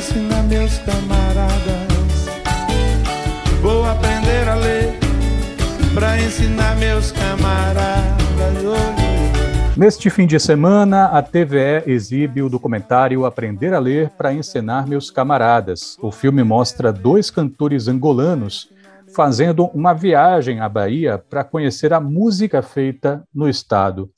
ensinar meus camaradas. Vou aprender a ler para ensinar meus camaradas. Neste fim de semana, a TVE exibe o documentário Aprender a Ler para Ensinar Meus Camaradas. O filme mostra dois cantores angolanos fazendo uma viagem à Bahia para conhecer a música feita no estado.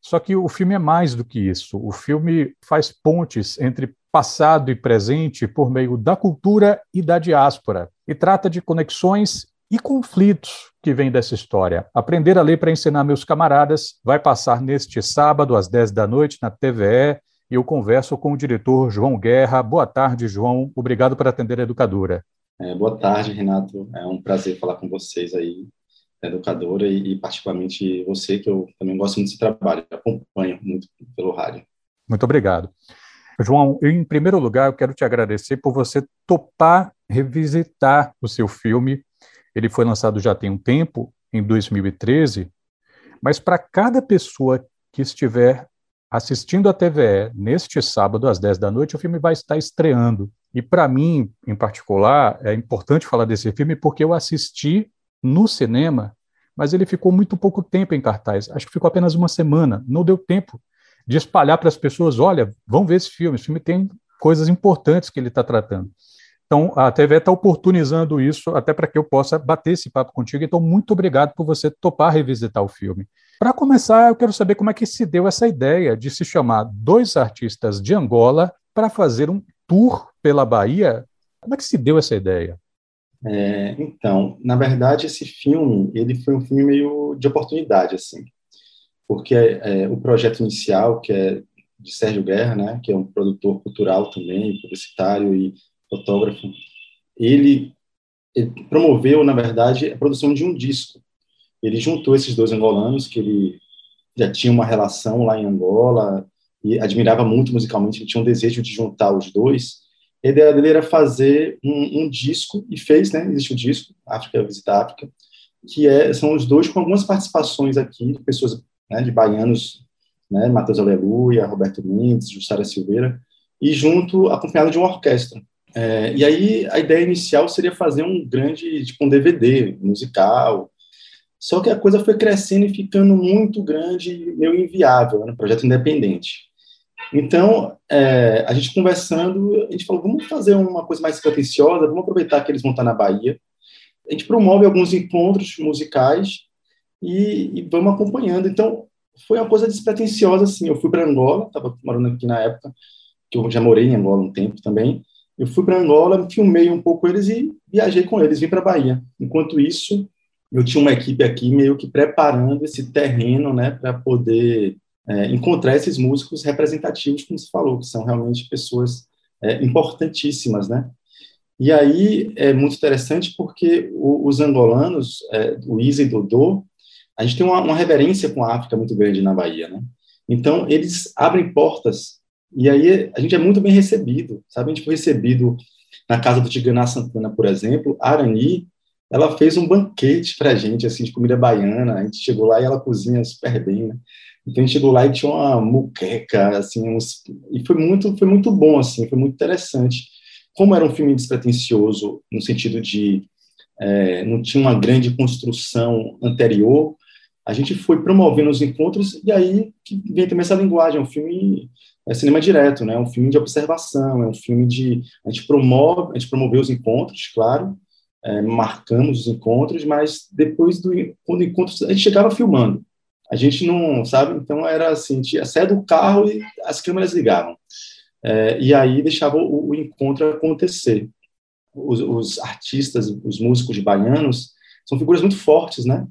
Só que o filme é mais do que isso. O filme faz pontes entre passado e presente por meio da cultura e da diáspora e trata de conexões e conflitos que vêm dessa história. Aprender a ler para ensinar meus camaradas vai passar neste sábado, às 10 da noite, na TVE, e eu converso com o diretor João Guerra. Boa tarde, João. Obrigado por atender a educadora. É, boa tarde, Renato. É um prazer falar com vocês aí, educadora, e, e particularmente você, que eu também gosto muito desse trabalho, acompanho muito pelo rádio. Muito obrigado. João, eu, em primeiro lugar, eu quero te agradecer por você topar revisitar o seu filme ele foi lançado já tem um tempo, em 2013, mas para cada pessoa que estiver assistindo a TVE neste sábado às 10 da noite, o filme vai estar estreando. E para mim, em particular, é importante falar desse filme porque eu assisti no cinema, mas ele ficou muito pouco tempo em cartaz. Acho que ficou apenas uma semana. Não deu tempo de espalhar para as pessoas: olha, vão ver esse filme. Esse filme tem coisas importantes que ele está tratando. Então, a TV está oportunizando isso até para que eu possa bater esse papo contigo. Então, muito obrigado por você topar revisitar o filme. Para começar, eu quero saber como é que se deu essa ideia de se chamar dois artistas de Angola para fazer um tour pela Bahia. Como é que se deu essa ideia? É, então, na verdade, esse filme ele foi um filme meio de oportunidade, assim, porque é, o projeto inicial, que é de Sérgio Guerra, né, que é um produtor cultural também, publicitário e fotógrafo, ele, ele, promoveu, na verdade, a produção de um disco. Ele juntou esses dois angolanos, que ele já tinha uma relação lá em Angola e admirava muito musicalmente, ele tinha um desejo de juntar os dois. A ideia dele era fazer um, um disco, e fez, né? Existe o disco, África Visita África, que é, são os dois com algumas participações aqui, de pessoas, né, de baianos, né, Matheus Aleluia, Roberto Mendes, Jussara Silveira, e junto, acompanhado de uma orquestra. É, e aí a ideia inicial seria fazer um grande, tipo um DVD musical. Só que a coisa foi crescendo e ficando muito grande, meio inviável, né? projeto independente. Então, é, a gente conversando, a gente falou, vamos fazer uma coisa mais pretensiosa, vamos aproveitar que eles vão estar na Bahia. A gente promove alguns encontros musicais e, e vamos acompanhando. Então, foi uma coisa despretensiosa, assim. Eu fui para Angola, estava morando aqui na época, que eu já morei em Angola um tempo também, eu fui para Angola, filmei um pouco eles e viajei com eles, vim para Bahia. Enquanto isso, eu tinha uma equipe aqui meio que preparando esse terreno, né, para poder é, encontrar esses músicos representativos, como se falou, que são realmente pessoas é, importantíssimas, né? E aí é muito interessante porque o, os angolanos, é, o Isa e Dodô, a gente tem uma, uma reverência com a África muito grande na Bahia, né? Então, eles abrem portas e aí a gente é muito bem recebido, sabe? A gente foi recebido na casa do Tiganá Santana, por exemplo, a Arani, ela fez um banquete para a gente, assim, de comida baiana. A gente chegou lá e ela cozinha super bem, né? Então a gente chegou lá e tinha uma muqueca, assim, uns... e foi muito, foi muito bom, assim, foi muito interessante. Como era um filme despretensioso, no sentido de é, não tinha uma grande construção anterior, a gente foi promovendo os encontros e aí que vem também essa linguagem, é um filme é cinema direto, né? É um filme de observação, é um filme de a gente promove, a gente promoveu os encontros, claro, é, marcamos os encontros, mas depois do quando encontro a gente chegava filmando. A gente não, sabe? Então era assim, a gente ia sair do carro e as câmeras ligavam. É, e aí deixava o, o encontro acontecer. Os, os, artistas, os músicos baianos, são figuras muito fortes, né?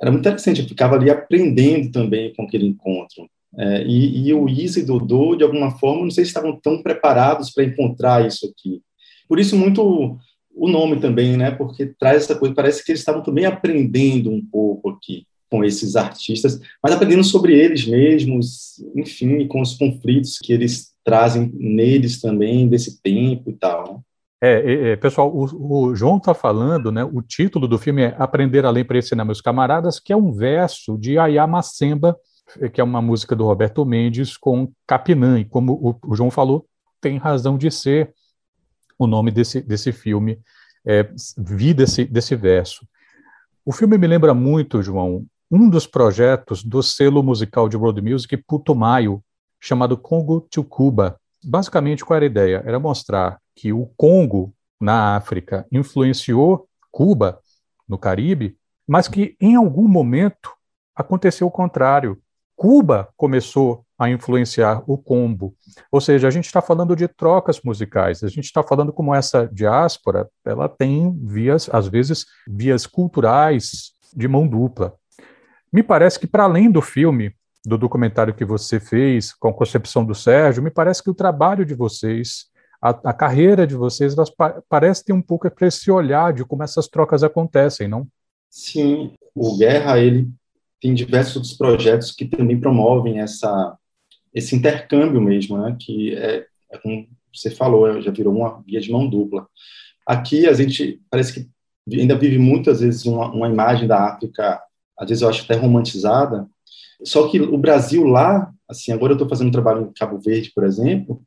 Era muito interessante, eu ficava ali aprendendo também com aquele encontro. É, e, e, o Isa e Dodô, de alguma forma, não sei se estavam tão preparados para encontrar isso aqui. Por isso, muito o nome também, né? Porque traz essa coisa, parece que eles estavam também aprendendo um pouco aqui com esses artistas, mas aprendendo sobre eles mesmos, enfim, com os conflitos que eles trazem neles também, desse tempo e tal. Né? É, é, pessoal, o, o João está falando, né? O título do filme é Aprender a para Ensinar Meus Camaradas, que é um verso de Ayá Macemba, que é uma música do Roberto Mendes com Capinã, e como o, o João falou, tem razão de ser. o nome desse, desse filme, é, vi desse, desse verso. O filme me lembra muito, João, um dos projetos do selo musical de road music Putumayo, chamado Congo to Cuba. Basicamente, qual era a ideia? Era mostrar que o Congo, na África, influenciou Cuba, no Caribe, mas que em algum momento aconteceu o contrário. Cuba começou a influenciar o combo. Ou seja, a gente está falando de trocas musicais, a gente está falando como essa diáspora, ela tem vias, às vezes, vias culturais de mão dupla. Me parece que, para além do filme, do documentário que você fez, com a concepção do Sérgio, me parece que o trabalho de vocês, a, a carreira de vocês, elas pa parece ter um pouco para esse olhar de como essas trocas acontecem, não? Sim, o Guerra, ele tem diversos outros projetos que também promovem essa, esse intercâmbio mesmo, né, que é, é como você falou, já virou uma via de mão dupla. Aqui a gente parece que ainda vive muitas vezes uma, uma imagem da África, às vezes eu acho até romantizada, só que o Brasil lá, assim, agora eu estou fazendo um trabalho em Cabo Verde, por exemplo,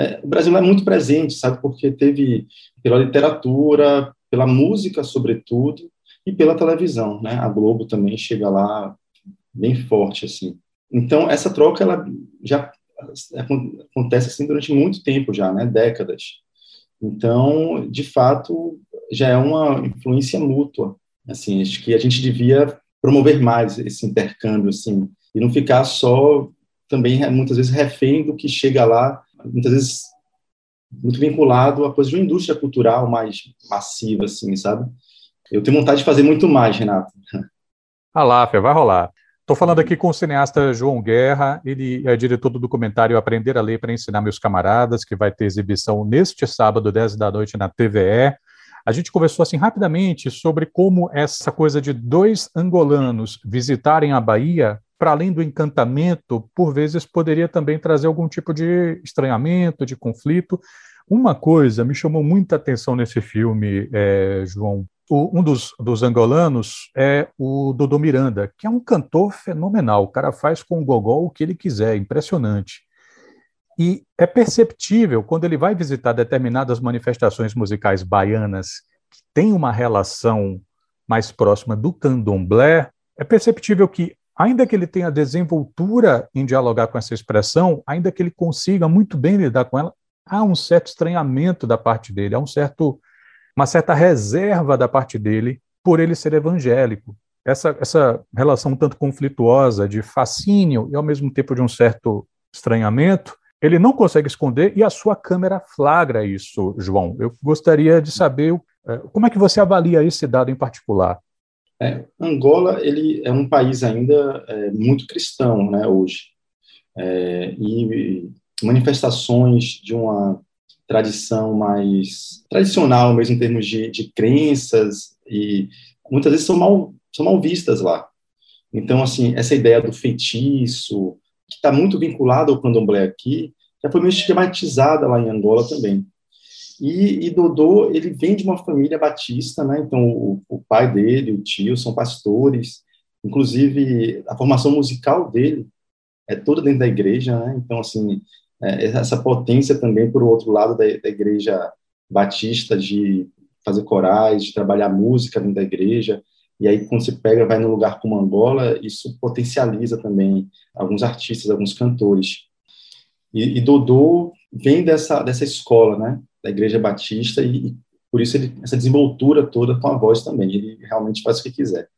é, o Brasil é muito presente, sabe, porque teve pela literatura, pela música, sobretudo, e pela televisão, né? A Globo também chega lá bem forte, assim. Então, essa troca, ela já acontece assim durante muito tempo já, né? Décadas. Então, de fato, já é uma influência mútua. Assim, acho que a gente devia promover mais esse intercâmbio, assim, e não ficar só também muitas vezes refém do que chega lá, muitas vezes muito vinculado a coisa de uma indústria cultural mais massiva, assim, sabe? Eu tenho vontade de fazer muito mais, Renato. A Láfia, vai rolar. Estou falando aqui com o cineasta João Guerra, ele é diretor do documentário Aprender a Ler para Ensinar Meus Camaradas, que vai ter exibição neste sábado, 10 da noite, na TVE. A gente conversou assim rapidamente sobre como essa coisa de dois angolanos visitarem a Bahia, para além do encantamento, por vezes poderia também trazer algum tipo de estranhamento, de conflito. Uma coisa me chamou muita atenção nesse filme, é, João, o, um dos, dos, angolanos é o Dodô Miranda, que é um cantor fenomenal. O cara faz com o gogó o que ele quiser, impressionante. E é perceptível, quando ele vai visitar determinadas manifestações musicais baianas que têm uma relação mais próxima do candomblé, é perceptível que, ainda que ele tenha desenvoltura em dialogar com essa expressão, ainda que ele consiga muito bem lidar com ela, há um certo estranhamento da parte dele, há um certo uma certa reserva da parte dele por ele ser evangélico. Essa, essa relação tanto conflituosa de fascínio e ao mesmo tempo de um certo estranhamento, ele não consegue esconder e a sua câmera flagra isso, João. Eu gostaria de saber é, como é que você avalia esse dado em particular. É, Angola ele é um país ainda é, muito cristão, né, hoje, é, e manifestações de uma tradição mais tradicional, mesmo em termos de, de crenças, e muitas vezes são mal, são mal vistas lá. Então, assim, essa ideia do feitiço, que está muito vinculado ao candomblé aqui, já foi meio esquematizada lá em Angola também. E, e, Dodô, ele vem de uma família batista, né? Então, o, o, pai dele, o tio, são pastores. Inclusive, a formação musical dele é toda dentro da igreja, né? Então, assim, é, essa potência também, por outro lado, da, da igreja batista de fazer corais, de trabalhar música dentro da igreja, e aí quando se pega, vai num lugar como Angola, isso potencializa também alguns artistas, alguns cantores. E, e Dodô vem dessa, dessa escola, né, da igreja batista, e, e por isso ele, essa desenvoltura toda com a voz também, ele realmente faz o que quiser.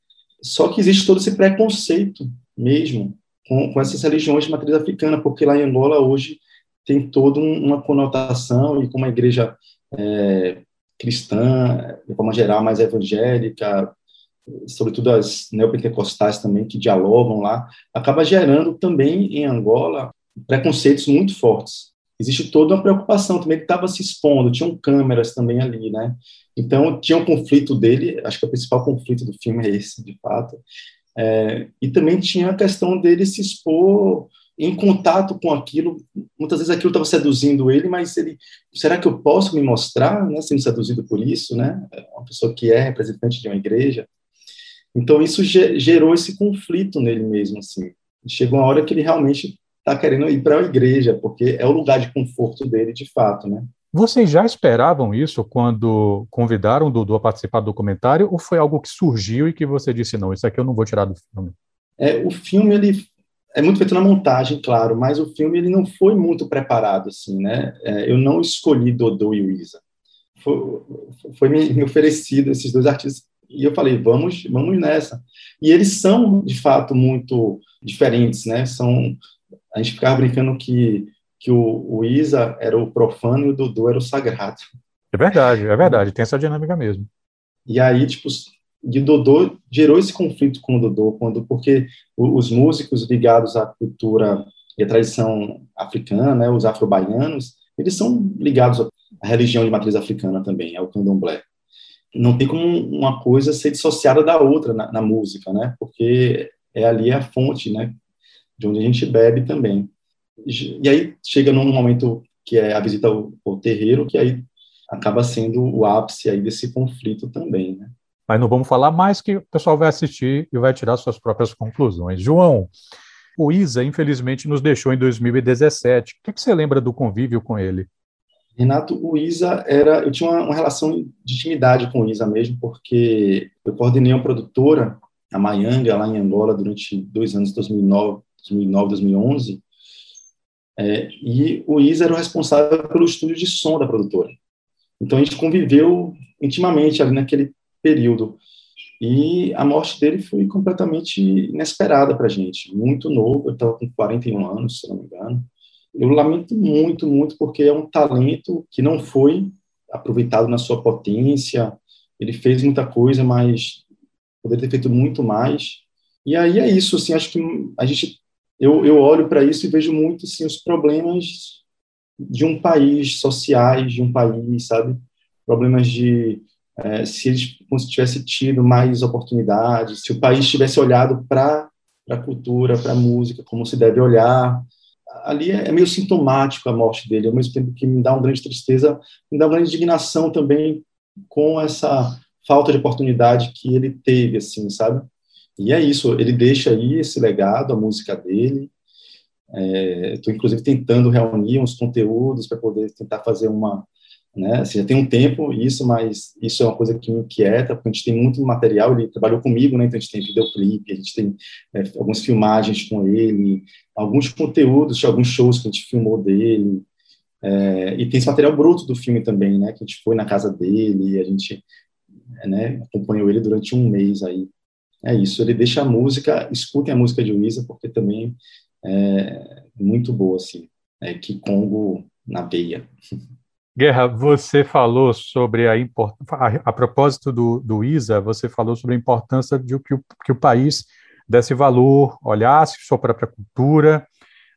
Só que existe todo esse preconceito mesmo com, com essas religiões de matriz africana, porque lá em Angola hoje tem toda uma conotação e com uma igreja é, cristã, de forma geral, mais evangélica, sobretudo as neopentecostais também, que dialogam lá, acaba gerando também em Angola preconceitos muito fortes. Existe toda uma preocupação também, ele estava se expondo, tinham câmeras também ali, né? Então, tinha um conflito dele, acho que o principal conflito do filme é esse, de fato, é, e também tinha a questão dele se expor em contato com aquilo, muitas vezes aquilo estava seduzindo ele, mas ele, será que eu posso me mostrar, né, sendo seduzido por isso, né, uma pessoa que é representante de uma igreja, então isso gerou esse conflito nele mesmo, assim, chegou uma hora que ele realmente está querendo ir para a igreja, porque é o lugar de conforto dele, de fato, né, Vocês já esperavam isso quando convidaram o Dudu a participar do documentário, ou foi algo que surgiu e que você disse, não, isso aqui eu não vou tirar do filme? É, o filme, ele é muito feito na montagem, claro, mas o filme ele não foi muito preparado, assim, né? É, eu não escolhi Dodô e Luísa. Foi, foi me, me oferecido esses dois artistas e eu falei, vamos, vamos nessa. E eles são, de fato, muito diferentes, né? São, a gente ficava brincando que que o, o Isa era o profano e o Dudu era o sagrado. É verdade, é verdade, tem essa dinâmica mesmo. E aí, tipo, de Dodô gerou esse conflito com o Dodô, quando, porque os músicos ligados à cultura e à tradição africana, né, os afro-baianos, eles são ligados à religião de matriz africana também, ao candomblé. Não tem como uma coisa ser dissociada da outra na, na música, né, porque é ali a fonte, né, de onde a gente bebe também. E aí chega num momento que é a visita ao, ao terreiro, que aí acaba sendo o ápice aí desse conflito também, né? Mas não vamos falar mais que o pessoal vai assistir e vai tirar suas próprias conclusões. João, o Isa, infelizmente, nos deixou em 2017. O que, que você lembra do convívio com ele? Renato, o Isa era. Eu tinha uma, uma, relação de intimidade com o Isa mesmo, porque eu coordenei uma produtora, a Mayanga, lá em Angola, durante dois anos, 2009, 2009 2011, é, e o Isa era o responsável pelo estúdio de som da produtora. Então a gente conviveu intimamente ali naquele período. E a morte dele foi completamente inesperada para a gente. Muito novo, ele estava com 41 anos, se não me engano. Eu lamento muito, muito, porque é um talento que não foi aproveitado na sua potência. Ele fez muita coisa, mas poderia ter feito muito mais. E aí é isso, assim, acho que a gente eu, eu olho para isso e vejo muito assim, os problemas de um país, sociais de um país, sabe? Problemas de é, se eles tivessem tido mais oportunidades, se o país tivesse olhado para a cultura, para a música, como se deve olhar. Ali é, é meio sintomático a morte dele, ao mesmo tempo que me dá uma grande tristeza, me dá uma grande indignação também com essa falta de oportunidade que ele teve, assim, sabe? E é isso, ele deixa aí esse legado, a música dele. Estou, é, inclusive, tentando reunir uns conteúdos para poder tentar fazer uma. Né, assim, já tem um tempo isso, mas isso é uma coisa que me inquieta, porque a gente tem muito material. Ele trabalhou comigo, né, então a gente tem videoclipe, a gente tem é, algumas filmagens com ele, alguns conteúdos, alguns shows que a gente filmou dele. É, e tem esse material bruto do filme também, né, que a gente foi na casa dele, a gente né, acompanhou ele durante um mês aí é isso, ele deixa a música, escutem a música de Luísa, porque também é muito boa, assim, é que Congo na veia. Guerra, você falou sobre a importância, a, propósito do, do ISA, você falou sobre a importância de que o, que o país desse valor, olhasse sua própria cultura.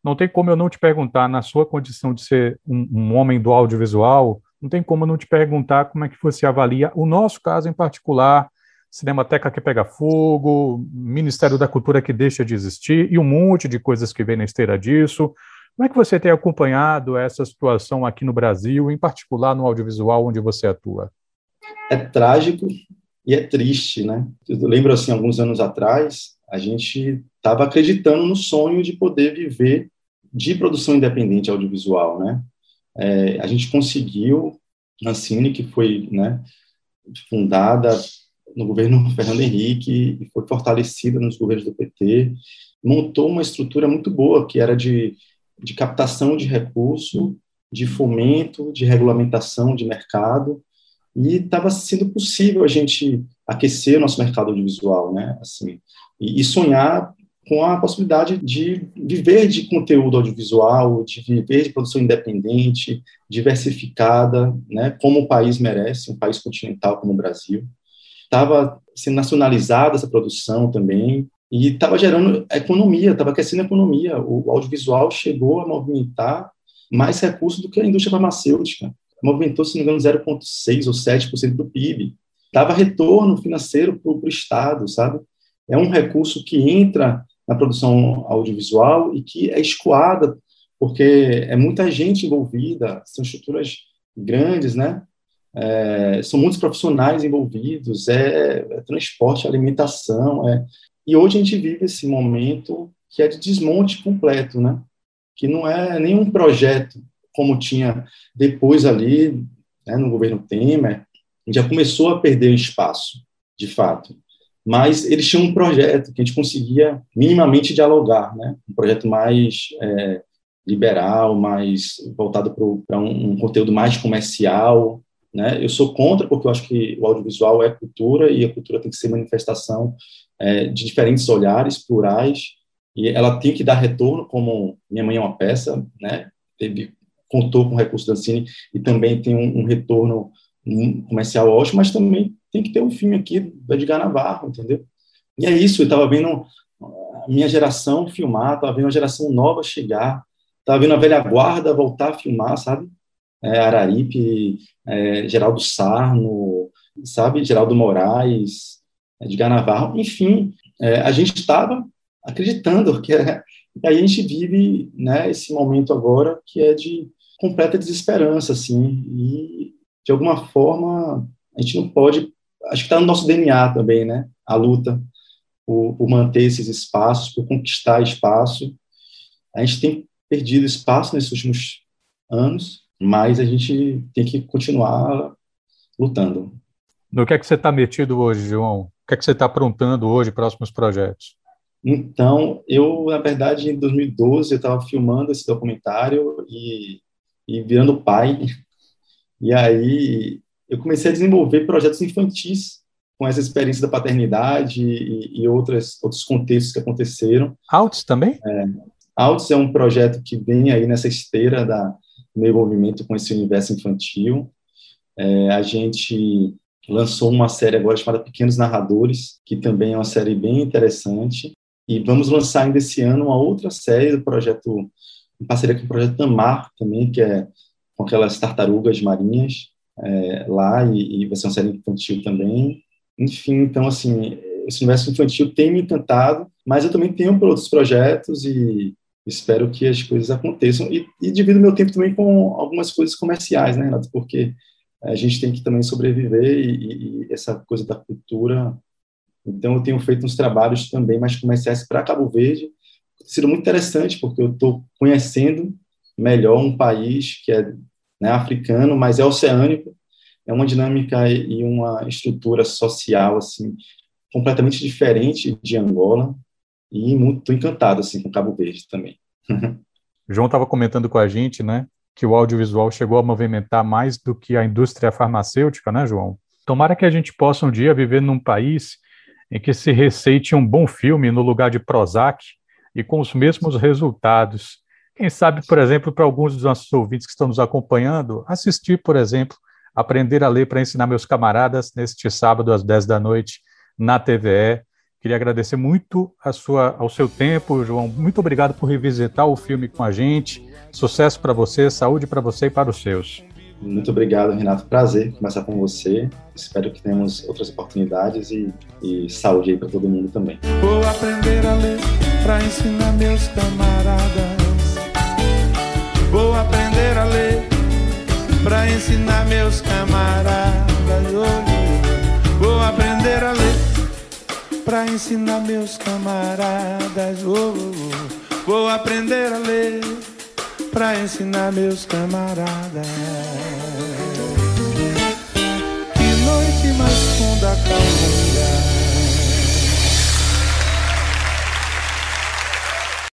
Não tem como eu não te perguntar, na sua condição de ser um, um homem do audiovisual, não tem como não te perguntar como é que você avalia o nosso caso em particular, Cinemateca que pega fogo, Ministério da Cultura que deixa de existir e um monte de coisas que vem na esteira disso. Como é que você tem acompanhado essa situação aqui no Brasil, em particular no audiovisual onde você atua? É trágico e é triste, né? Eu lembro assim, alguns anos atrás, a gente estava acreditando no sonho de poder viver de produção independente audiovisual, né? É, a gente conseguiu, a Cine, que foi né, fundada no governo Fernando Henrique e foi fortalecida nos governos do PT, montou uma estrutura muito boa, que era de, de captação de recurso, de fomento, de regulamentação de mercado, e estava sendo possível a gente aquecer nosso mercado audiovisual, né, assim, e, e sonhar com a possibilidade de viver de conteúdo audiovisual, de viver de produção independente, diversificada, né, como o país merece, um país continental como o Brasil estava sendo nacionalizada essa produção também, e estava gerando economia, estava aquecendo a economia. O audiovisual chegou a movimentar mais recursos do que a indústria farmacêutica. Movimentou, se não me engano, 0,6% ou 7% do PIB. Dava retorno financeiro para o Estado, sabe? É um recurso que entra na produção audiovisual e que é escoada, porque é muita gente envolvida, são estruturas grandes, né? É, são muitos profissionais envolvidos, é, é, transporte, alimentação, é, e hoje a gente vive esse momento que é de desmonte completo, né? Que não é nenhum projeto como tinha depois ali, né, no governo Temer, já começou a perder espaço, de fato. Mas eles tinham um projeto que a gente conseguia minimamente dialogar, né? Um projeto mais é, liberal, mais voltado para um, um conteúdo mais comercial, né? Eu sou contra porque eu acho que o audiovisual é cultura e a cultura tem que ser manifestação é, de diferentes olhares plurais e ela tem que dar retorno, como Minha Mãe é uma Peça, né? Teve, contou com o recurso da Cine e também tem um, um retorno comercial ótimo, mas também tem que ter um filme aqui do Edgar Navarro, entendeu? E é isso, eu estava vendo a minha geração filmar, estava vendo a geração nova chegar, estava vendo a velha guarda voltar a filmar, sabe? É, Araripe, é, Geraldo Sarno, sabe? Geraldo Moraes, Edgar Navarro, enfim, é, a gente estava acreditando que é, e aí a gente vive né, esse momento agora que é de completa desesperança, assim, e de alguma forma a gente não pode, acho que está no nosso DNA também, né, a luta por, por, manter esses espaços, por conquistar espaço. A gente tem perdido espaço nesses últimos anos, mas a gente tem que continuar lutando. No que é que você está metido hoje, João? O que é que você está aprontando hoje, próximos projetos? Então, eu, na verdade, em 2012, eu estava filmando esse documentário e, e virando pai. E aí eu comecei a desenvolver projetos infantis com essa experiência da paternidade e, e outras, outros contextos que aconteceram. Altos também? É, Altos é um projeto que vem aí nessa esteira da, meu envolvimento com esse universo infantil. É, a gente lançou uma série agora chamada Pequenos Narradores, que também é uma série bem interessante. E vamos lançar ainda esse ano uma outra série do projeto, em parceria com o projeto Tamar também, que é com aquelas tartarugas marinhas é, lá, e, e vai ser uma série infantil também. Enfim, então, assim, esse universo infantil tem me encantado, mas eu também tenho outros projetos e espero que as coisas aconteçam. E, e divido meu tempo também com algumas coisas comerciais, né, Renato? Porque a gente tem que também sobreviver e, e essa coisa da cultura então, eu tenho feito uns trabalhos também mais comerciais para Cabo Verde. Tem sido muito interessante, porque eu estou conhecendo melhor um país que é né, africano, mas é oceânico. É uma dinâmica e uma estrutura social assim completamente diferente de Angola e muito encantado assim com Cabo Verde também. João estava comentando com a gente, né, que o audiovisual chegou a movimentar mais do que a indústria farmacêutica, né, João? Tomara que a gente possa um dia viver num país em que se receite um bom filme no lugar de Prozac e com os mesmos resultados. Quem sabe, por exemplo, para alguns dos nossos ouvintes que estão nos acompanhando, assistir, por exemplo, Aprender a Ler para Ensinar Meus Camaradas, neste sábado às 10 da noite, na TVE. Queria agradecer muito a sua, ao seu tempo, João. Muito obrigado por revisitar o filme com a gente. Sucesso para você, saúde para você e para os seus. Muito obrigado, Renato. Prazer conversar com você. Espero que tenhamos outras oportunidades e, e saúde aí para todo mundo também. Vou aprender a ler para ensinar meus camaradas. Vou aprender a ler para ensinar meus camaradas. Para ensinar meus camaradas. Vou aprender a ler para ensinar meus camaradas. Que noite mais funda, calma